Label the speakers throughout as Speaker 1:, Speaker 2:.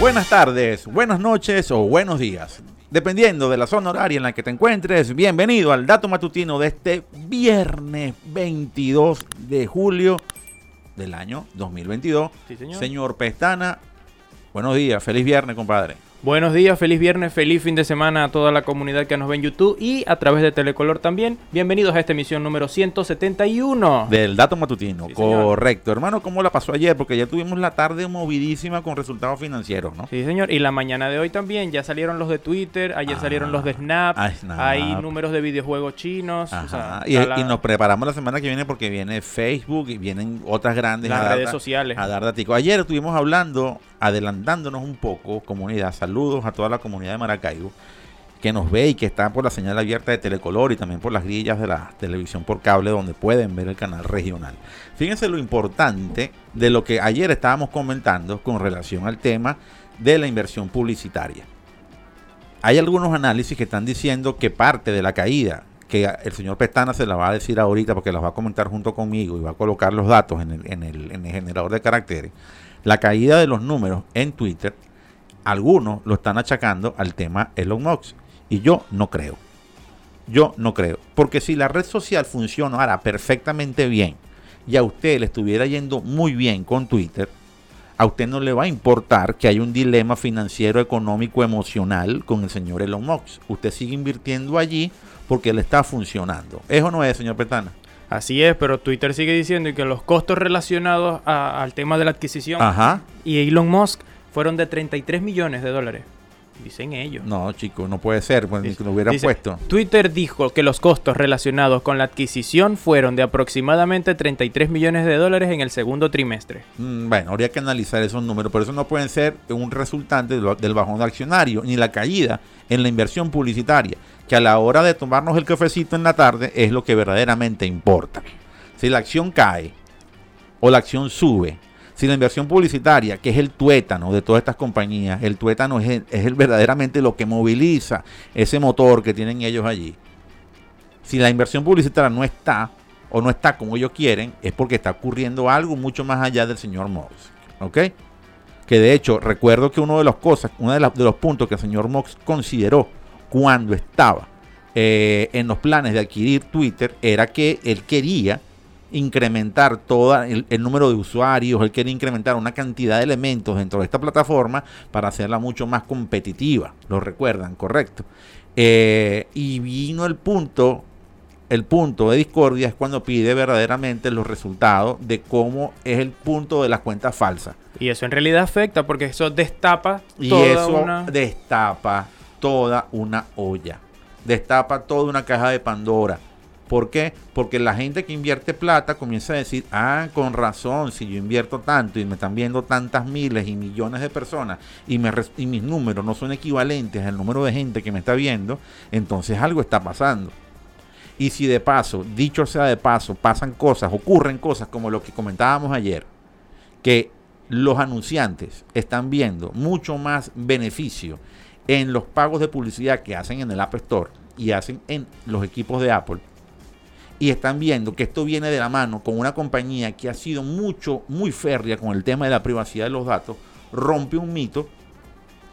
Speaker 1: Buenas tardes, buenas noches o buenos días. Dependiendo de la zona horaria en la que te encuentres, bienvenido al dato matutino de este viernes 22 de julio del año 2022.
Speaker 2: Sí, señor.
Speaker 1: Señor Pestana, buenos días, feliz viernes, compadre.
Speaker 2: Buenos días, feliz viernes, feliz fin de semana a toda la comunidad que nos ve en YouTube y a través de Telecolor también. Bienvenidos a esta emisión número 171.
Speaker 1: Del dato matutino,
Speaker 2: Sí, señor.
Speaker 1: correcto. Hermano, ¿cómo la pasó ayer? Porque ya tuvimos la tarde movidísima con resultados financieros, ¿no?
Speaker 2: Sí, señor. Y la mañana de hoy también. Ya salieron los de Twitter, ayer
Speaker 1: Ah,
Speaker 2: salieron los de Snap,
Speaker 1: ah, Snap.
Speaker 2: hay números de videojuegos chinos. o
Speaker 1: Ajá.
Speaker 2: sea,
Speaker 1: y,
Speaker 2: está la-
Speaker 1: y nos preparamos la semana que viene porque viene Facebook y vienen otras grandes
Speaker 2: las
Speaker 1: dar-
Speaker 2: redes sociales.
Speaker 1: a dar datico. Ayer estuvimos hablando, adelantándonos un poco, comunidad. Saludos a toda la comunidad de Maracaibo que nos ve y que está por la señal abierta de Telecolor y también por las grillas de la televisión por cable donde pueden ver el canal regional. Fíjense lo importante de lo que ayer estábamos comentando con relación al tema de la inversión publicitaria. Hay algunos análisis que están diciendo que parte de la caída, que el señor Pestana se la va a decir ahorita porque las va a comentar junto conmigo y va a colocar los datos en el, en el- en el generador de caracteres, la caída de los números en Twitter, algunos lo están achacando al tema Elon Musk. Y yo no creo. Yo no creo. Porque si la red social funcionara perfectamente bien y a usted le estuviera yendo muy bien con Twitter, a usted no le va a importar que haya un dilema financiero, económico, emocional con el señor Elon Musk. Usted sigue invirtiendo allí porque le está funcionando. ¿Eso no es, señor Petana?
Speaker 2: Así es, pero Twitter sigue diciendo que los costos relacionados a- al tema de la adquisición
Speaker 1: Ajá.
Speaker 2: y Elon Musk fueron de 33 millones de dólares. Dicen ellos.
Speaker 1: No, chico, no puede ser. Pues, ni
Speaker 2: Dice-
Speaker 1: que lo hubieran
Speaker 2: dice,
Speaker 1: puesto.
Speaker 2: Twitter dijo que los costos relacionados con la adquisición fueron de aproximadamente 33 millones de dólares en el segundo trimestre.
Speaker 1: Mm, Bueno, habría que analizar esos números, pero eso no pueden ser un resultante de lo- del bajón de accionario ni la caída en la inversión publicitaria, que a la hora de tomarnos el cafecito en la tarde es lo que verdaderamente importa. Si la acción cae o la acción sube, si la inversión publicitaria, que es el tuétano de todas estas compañías, el tuétano es, el- verdaderamente lo que moviliza ese motor que tienen ellos allí. Si la inversión publicitaria no está o no está como ellos quieren, es porque está ocurriendo algo mucho más allá del señor Mox. ¿Ok? Que de hecho, recuerdo que uno de las cosas, uno de los puntos que el señor Mox consideró cuando estaba eh, en los planes de adquirir Twitter era que él quería incrementar todo el, el número de usuarios, él quería incrementar una cantidad de elementos dentro de esta plataforma para hacerla mucho más competitiva. Lo recuerdan, correcto. Eh, y vino el punto, el punto de discordia es cuando pide verdaderamente los resultados de cómo es el punto de las cuentas falsas.
Speaker 2: Y eso en realidad afecta porque eso destapa
Speaker 1: Y
Speaker 2: toda
Speaker 1: eso
Speaker 2: una...
Speaker 1: destapa toda una olla. Destapa toda una caja de Pandora. ¿Por qué? Porque la gente que invierte plata comienza a decir, ah, con razón, si yo invierto tanto y me están viendo tantas miles y millones de personas y, y mis números no son equivalentes al número de gente que me está viendo, entonces algo está pasando. Y si de paso, dicho sea de paso, pasan cosas, ocurren cosas como lo que comentábamos ayer, que los anunciantes están viendo mucho más beneficio en los pagos de publicidad que hacen en el App Store y hacen en los equipos de Apple. Y están viendo que esto viene de la mano con una compañía que ha sido mucho, muy férrea con el tema de la privacidad de los datos, rompe un mito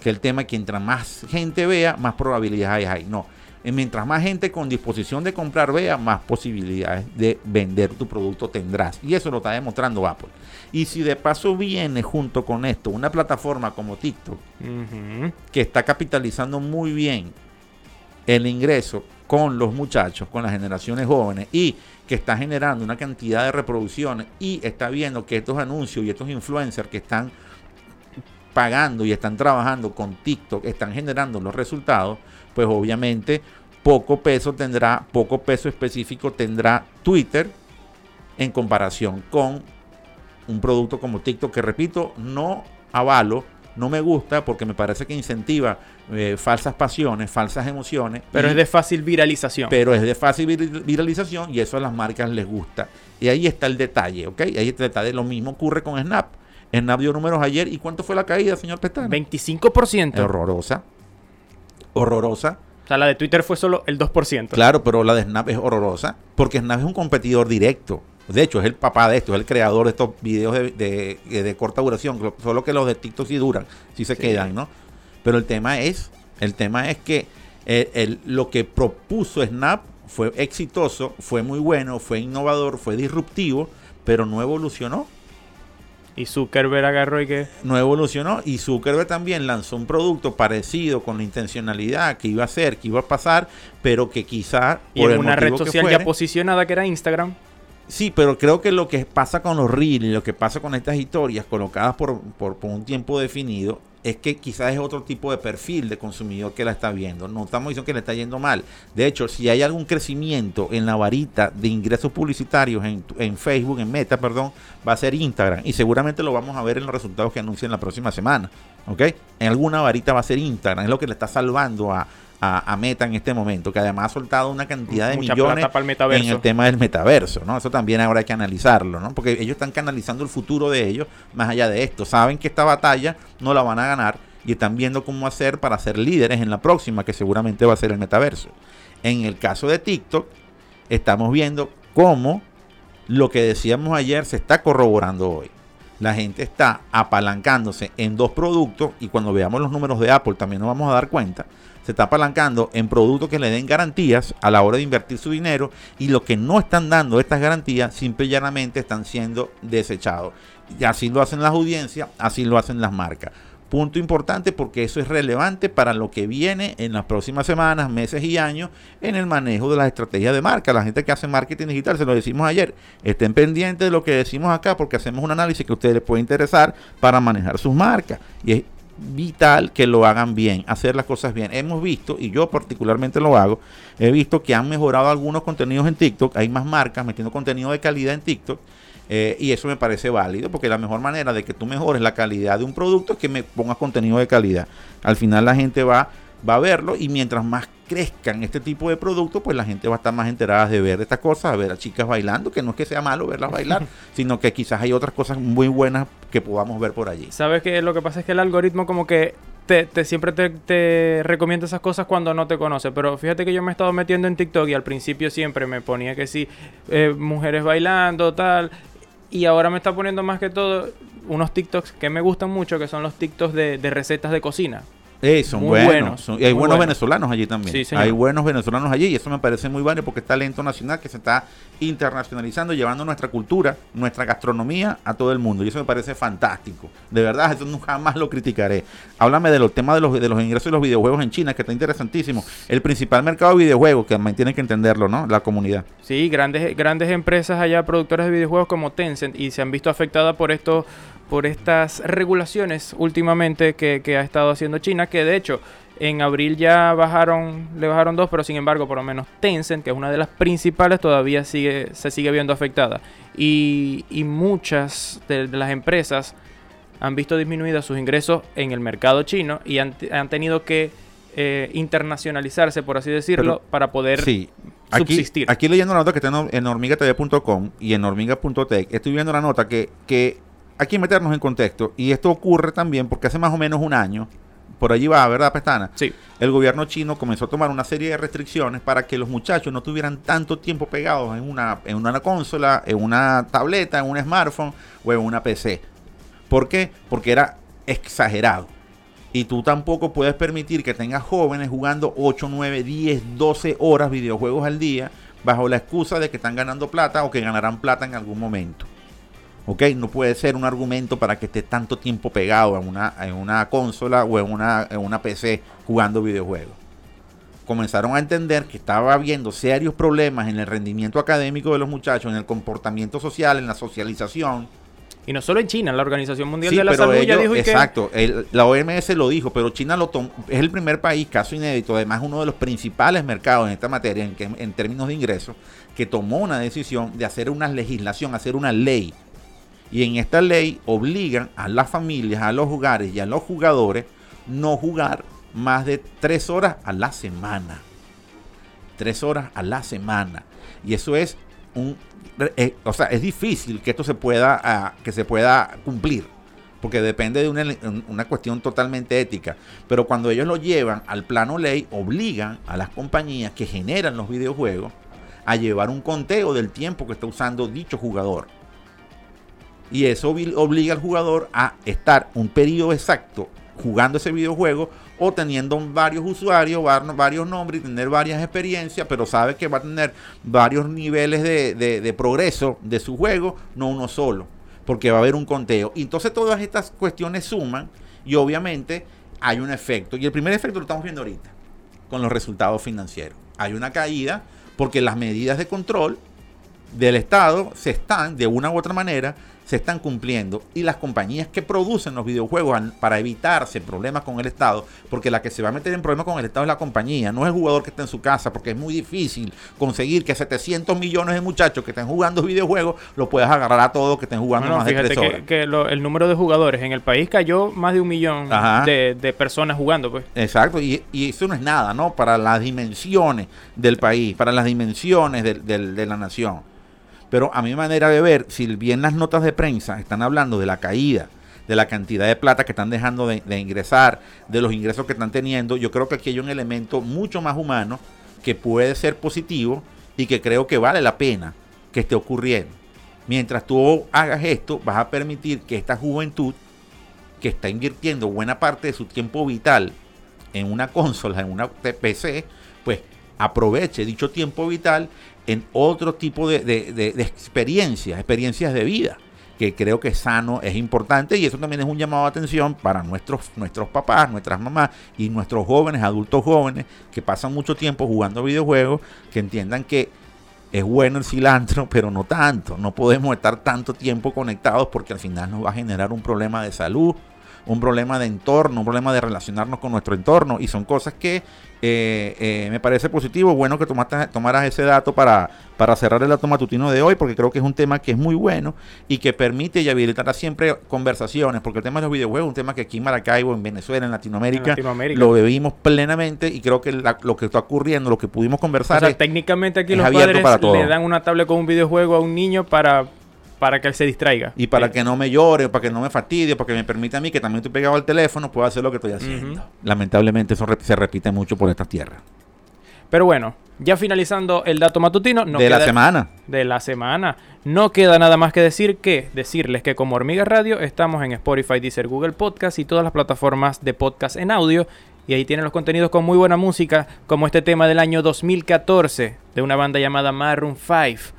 Speaker 1: que el tema que mientras más gente vea, más probabilidades hay. No, eh, mientras más gente con disposición de comprar vea, más posibilidades de vender tu producto tendrás. Y eso lo está demostrando Apple. Y si de paso viene junto con esto una plataforma como TikTok, que está capitalizando muy bien el ingreso con los muchachos, con las generaciones jóvenes y que está generando una cantidad de reproducciones y está viendo que estos anuncios y estos influencers que están pagando y están trabajando con TikTok están generando los resultados, pues obviamente poco peso tendrá, poco peso específico tendrá Twitter en comparación con un producto como TikTok que repito, no avalo, no me gusta porque me parece que incentiva eh, falsas pasiones, falsas emociones.
Speaker 2: Pero
Speaker 1: y-
Speaker 2: es de fácil viralización.
Speaker 1: pero es de fácil vir- viralización y eso a las marcas les gusta. Y ahí está el detalle, ¿ok? Ahí está el detalle. Lo mismo ocurre con Snap. Snap dio números ayer. ¿Y cuánto fue la caída, señor Pestana?
Speaker 2: 25%.
Speaker 1: Horrorosa. Horrorosa.
Speaker 2: O sea, la de Twitter fue solo el 2%.
Speaker 1: Claro, pero la de Snap es horrorosa. Porque Snap es un competidor directo. De hecho, es el papá de esto, es el creador de estos videos de, de, corta duración, solo que los de TikTok sí duran, sí se quedan, ¿no? Pero el tema es, el tema es que lo que propuso Snap fue exitoso, fue muy bueno, fue innovador, fue disruptivo, pero no evolucionó.
Speaker 2: Y Zuckerberg agarró y que...
Speaker 1: No evolucionó. Y Zuckerberg también lanzó un producto parecido con la intencionalidad que iba a ser, que iba a pasar, pero que quizá...
Speaker 2: Y en una red social ya posicionada que era Instagram.
Speaker 1: Sí, pero creo que lo que pasa con los reels lo que pasa con estas historias colocadas por, por, un tiempo definido es que quizás es otro tipo de perfil de consumidor que la está viendo. No estamos diciendo que le está yendo mal. De hecho, si hay algún crecimiento en la varita de ingresos publicitarios en, en Facebook, en Meta, perdón, va a ser Instagram. Y seguramente lo vamos a ver en los resultados que anuncien la próxima semana. ¿Ok? En alguna varita va a ser Instagram. Es lo que le está salvando a, a, Meta en este momento, que además ha soltado una cantidad de millones en el tema del metaverso, ¿no? Eso también ahora hay que analizarlo, ¿no? Porque ellos están canalizando el futuro de ellos más allá de esto. Saben que esta batalla no la van a ganar y están viendo cómo hacer para ser líderes en la próxima, que seguramente va a ser el metaverso. En el caso de TikTok, estamos viendo cómo lo que decíamos ayer se está corroborando hoy. La gente está apalancándose en dos productos y cuando veamos los números de Apple también nos vamos a dar cuenta se está apalancando en productos que le den garantías a la hora de invertir su dinero y lo que no están dando estas garantías simple y llanamente están siendo desechados. Y así lo hacen las audiencias, así lo hacen las marcas. Punto importante porque eso es relevante para lo que viene en las próximas semanas, meses y años en el manejo de las estrategias de marca. La gente que hace marketing digital, se lo decimos ayer, estén pendientes de lo que decimos acá porque hacemos un análisis que a ustedes les puede interesar para manejar sus marcas. Y es vital que lo hagan bien, hacer las cosas bien. Hemos visto, y yo particularmente lo hago, he visto que han mejorado algunos contenidos en TikTok, hay más marcas metiendo contenido de calidad en TikTok. Eh, y eso me parece válido porque la mejor manera de que tú mejores la calidad de un producto es que me pongas contenido de calidad. Al final la gente va va a verlo y mientras más crezcan este tipo de productos, pues la gente va a estar más enterada de ver estas cosas, a ver a chicas bailando, que no es que sea malo verlas bailar, sino que quizás hay otras cosas muy buenas que podamos ver por allí.
Speaker 2: Sabes que lo que pasa es que el algoritmo como que te, siempre te, recomienda esas cosas cuando no te conoce. Pero fíjate que yo me he estado metiendo en TikTok y al principio siempre me ponía que sí, eh, mujeres bailando, tal. Y ahora me está poniendo más que todo unos TikToks que me gustan mucho, que son los TikToks de, de recetas de cocina.
Speaker 1: Eh, son buenos. y hay buenos venezolanos allí también. hay buenos venezolanos allí y eso me parece muy bueno porque es talento nacional que se está internacionalizando, llevando nuestra cultura, nuestra gastronomía a todo el mundo. Y eso me parece fantástico. De verdad, eso nunca más lo criticaré. Háblame de los temas de los, de los ingresos de los videojuegos en China, que está interesantísimo. El principal mercado de videojuegos, que también tienen que entenderlo, ¿no? La comunidad.
Speaker 2: Sí, grandes, grandes empresas allá, productoras de videojuegos como Tencent, y se han visto afectadas por estos por estas regulaciones últimamente que, ha estado haciendo China, que de hecho en abril ya bajaron, le bajaron dos, pero sin embargo, por lo menos Tencent, que es una de las principales, todavía sigue, se sigue viendo afectada. Y, muchas de, las empresas han visto disminuidos sus ingresos en el mercado chino y han, tenido que eh, internacionalizarse, por así decirlo, para poder subsistir.
Speaker 1: Aquí leyendo la nota que está en, hormigatv.com y en hormiga.tech, estoy viendo la nota que, que hay que meternos en contexto. Y esto ocurre también porque hace más o menos un año, por allí va, ¿verdad, Pestana?
Speaker 2: Sí.
Speaker 1: El gobierno chino comenzó a tomar una serie de restricciones para que los muchachos no tuvieran tanto tiempo pegados en una, en una consola, en una tableta, en un smartphone o en una PC. ¿Por qué? Porque era exagerado. Y tú tampoco puedes permitir que tengas jóvenes jugando 8, 9, 10, 12 horas videojuegos al día bajo la excusa de que están ganando plata o que ganarán plata en algún momento. ¿Ok? No puede ser un argumento para que esté tanto tiempo pegado en una, en una consola o en una, en una PC jugando videojuegos. Comenzaron a entender que estaba habiendo serios problemas en el rendimiento académico de los muchachos, en el comportamiento social, en la socialización.
Speaker 2: Y no solo en China, la Organización Mundial de la Salud ya dijo
Speaker 1: Exacto, la OMS lo dijo, pero China lo es el primer país, caso inédito, además uno de los principales mercados en esta materia en, en términos de ingresos, que tomó una decisión de hacer una legislación, hacer una ley y en esta ley obligan a las familias, a los hogares y a los jugadores no jugar más de tres horas a la semana. Tres horas a la semana. Y eso es un... Eh, o sea, es difícil que esto se pueda, ah, que se pueda cumplir. Porque depende de una, una cuestión totalmente ética. Pero cuando ellos lo llevan al plano ley, obligan a las compañías que generan los videojuegos a llevar un conteo del tiempo que está usando dicho jugador. Y eso obliga al jugador a estar un periodo exacto jugando ese videojuego o teniendo varios usuarios, varios nombres y tener varias experiencias, pero sabe que va a tener varios niveles de, progreso de su juego, no uno solo, porque va a haber un conteo. Y entonces todas estas cuestiones suman y obviamente hay un efecto. Y el primer efecto lo estamos viendo ahorita, con los resultados financieros. Hay una caída porque las medidas de control del Estado se están, de una u otra manera, se están cumpliendo y las compañías que producen los videojuegos para evitarse problemas con el Estado, porque la que se va a meter en problemas con el Estado es la compañía, no es el jugador que está en su casa, porque es muy difícil conseguir que 700 millones de muchachos que estén jugando videojuegos lo puedas agarrar a todos que estén jugando más de tres
Speaker 2: horas. Que, el número de jugadores en el país cayó más de un millón de, personas jugando, pues.
Speaker 1: Exacto, y, eso no es nada, ¿no? Para las dimensiones del país, para las dimensiones de la nación. Pero a mi manera de ver, si bien las notas de prensa están hablando de la caída, de la cantidad de plata que están dejando de, ingresar, de los ingresos que están teniendo, yo creo que aquí hay un elemento mucho más humano que puede ser positivo y que creo que vale la pena que esté ocurriendo. Mientras tú hagas esto, vas a permitir que esta juventud que está invirtiendo buena parte de su tiempo vital en una consola, en una PC, pues aproveche dicho tiempo vital en otro tipo de, experiencias, experiencias de vida, que creo que es sano, es importante y eso también es un llamado de atención para nuestros, nuestros papás, nuestras mamás y nuestros jóvenes, adultos jóvenes que pasan mucho tiempo jugando videojuegos, que entiendan que es bueno el cilantro, pero no tanto. No podemos estar tanto tiempo conectados porque al final nos va a generar un problema de salud, un problema de entorno, un problema de relacionarnos con nuestro entorno. Y son cosas que eh, eh, me parece positivo. Bueno que tomaste, tomaras ese dato para, para cerrar el dato matutino de hoy, porque creo que es un tema que es muy bueno y que permite y habilitará siempre conversaciones, porque el tema de los videojuegos es un tema que aquí en Maracaibo, en Venezuela, en Latinoamérica, lo vivimos plenamente y creo que lo que está ocurriendo, lo que pudimos conversar.
Speaker 2: O técnicamente aquí los padres le dan una tablet con un videojuego a un niño para para que él se distraiga.
Speaker 1: Y para que no me llore, para que no me fastidie, para que me permita a mí, que también estoy pegado al teléfono, pueda hacer lo que estoy haciendo. Lamentablemente eso se repite mucho por estas tierras.
Speaker 2: Pero bueno, ya finalizando el dato matutino.
Speaker 1: de la semana.
Speaker 2: De la semana. No queda nada más que decir que decirles que como Hormiga Radio estamos en Spotify, Deezer, Google Podcast y todas las plataformas de podcast en audio. Y ahí tienen los contenidos con muy buena música, como este tema del año 2014 de una banda llamada Maroon 5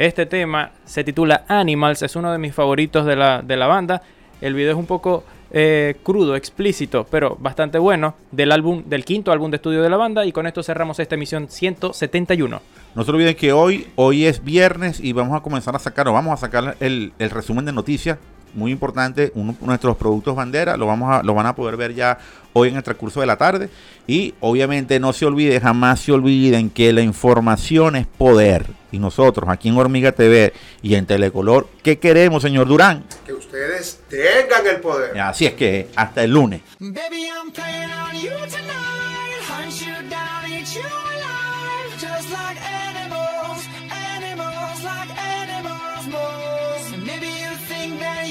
Speaker 2: este tema se titula Animals, es uno de mis favoritos de la, de la banda. El video es un poco eh, crudo, explícito, pero bastante bueno del álbum, del quinto álbum de estudio de la banda. Y con esto cerramos esta emisión 171.
Speaker 1: No se olviden que hoy, hoy es viernes y vamos a comenzar a sacar, o vamos a sacar el, el resumen de noticias muy importante, uno de nuestros productos bandera, lo, vamos a, lo van a poder ver ya hoy en el transcurso de la tarde. Y obviamente no se olvide, jamás se olviden que la información es poder. Y nosotros aquí en Hormiga TV y en Telecolor, ¿qué queremos, señor Durán?
Speaker 3: Que ustedes tengan el poder.
Speaker 1: Así es que hasta el lunes.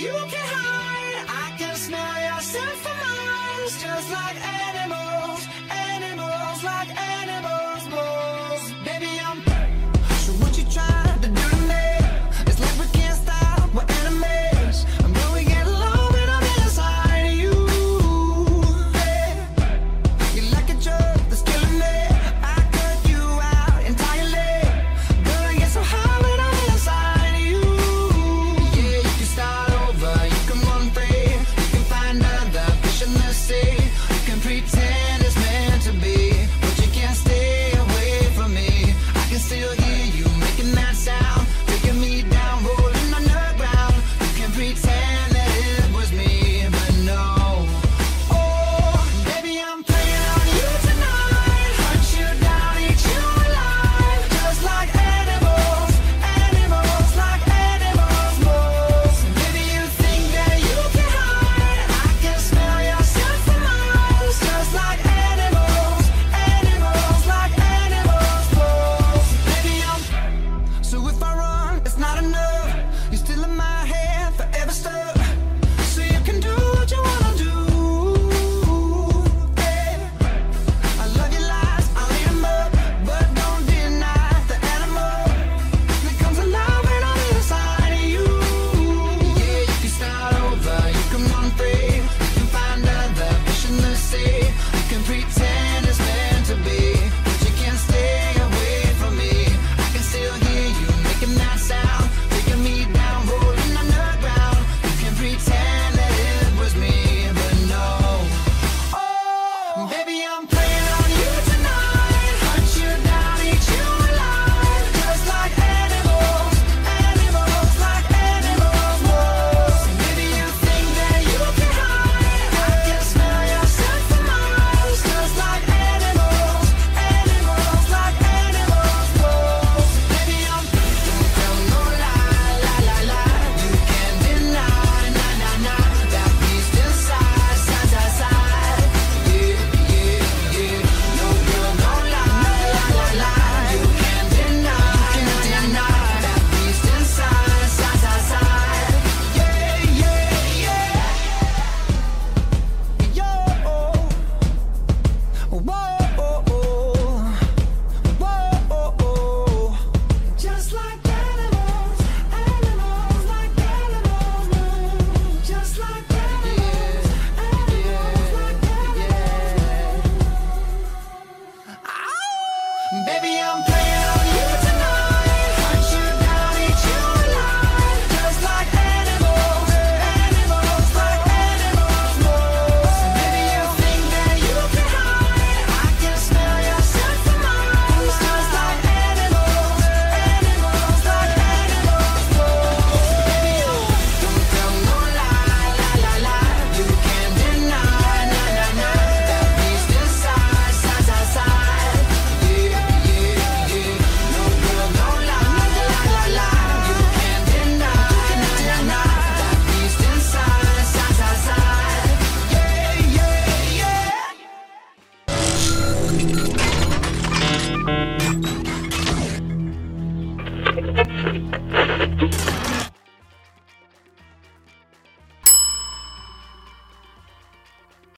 Speaker 1: you
Speaker 4: can hide. I can smell your scent for miles, just like any.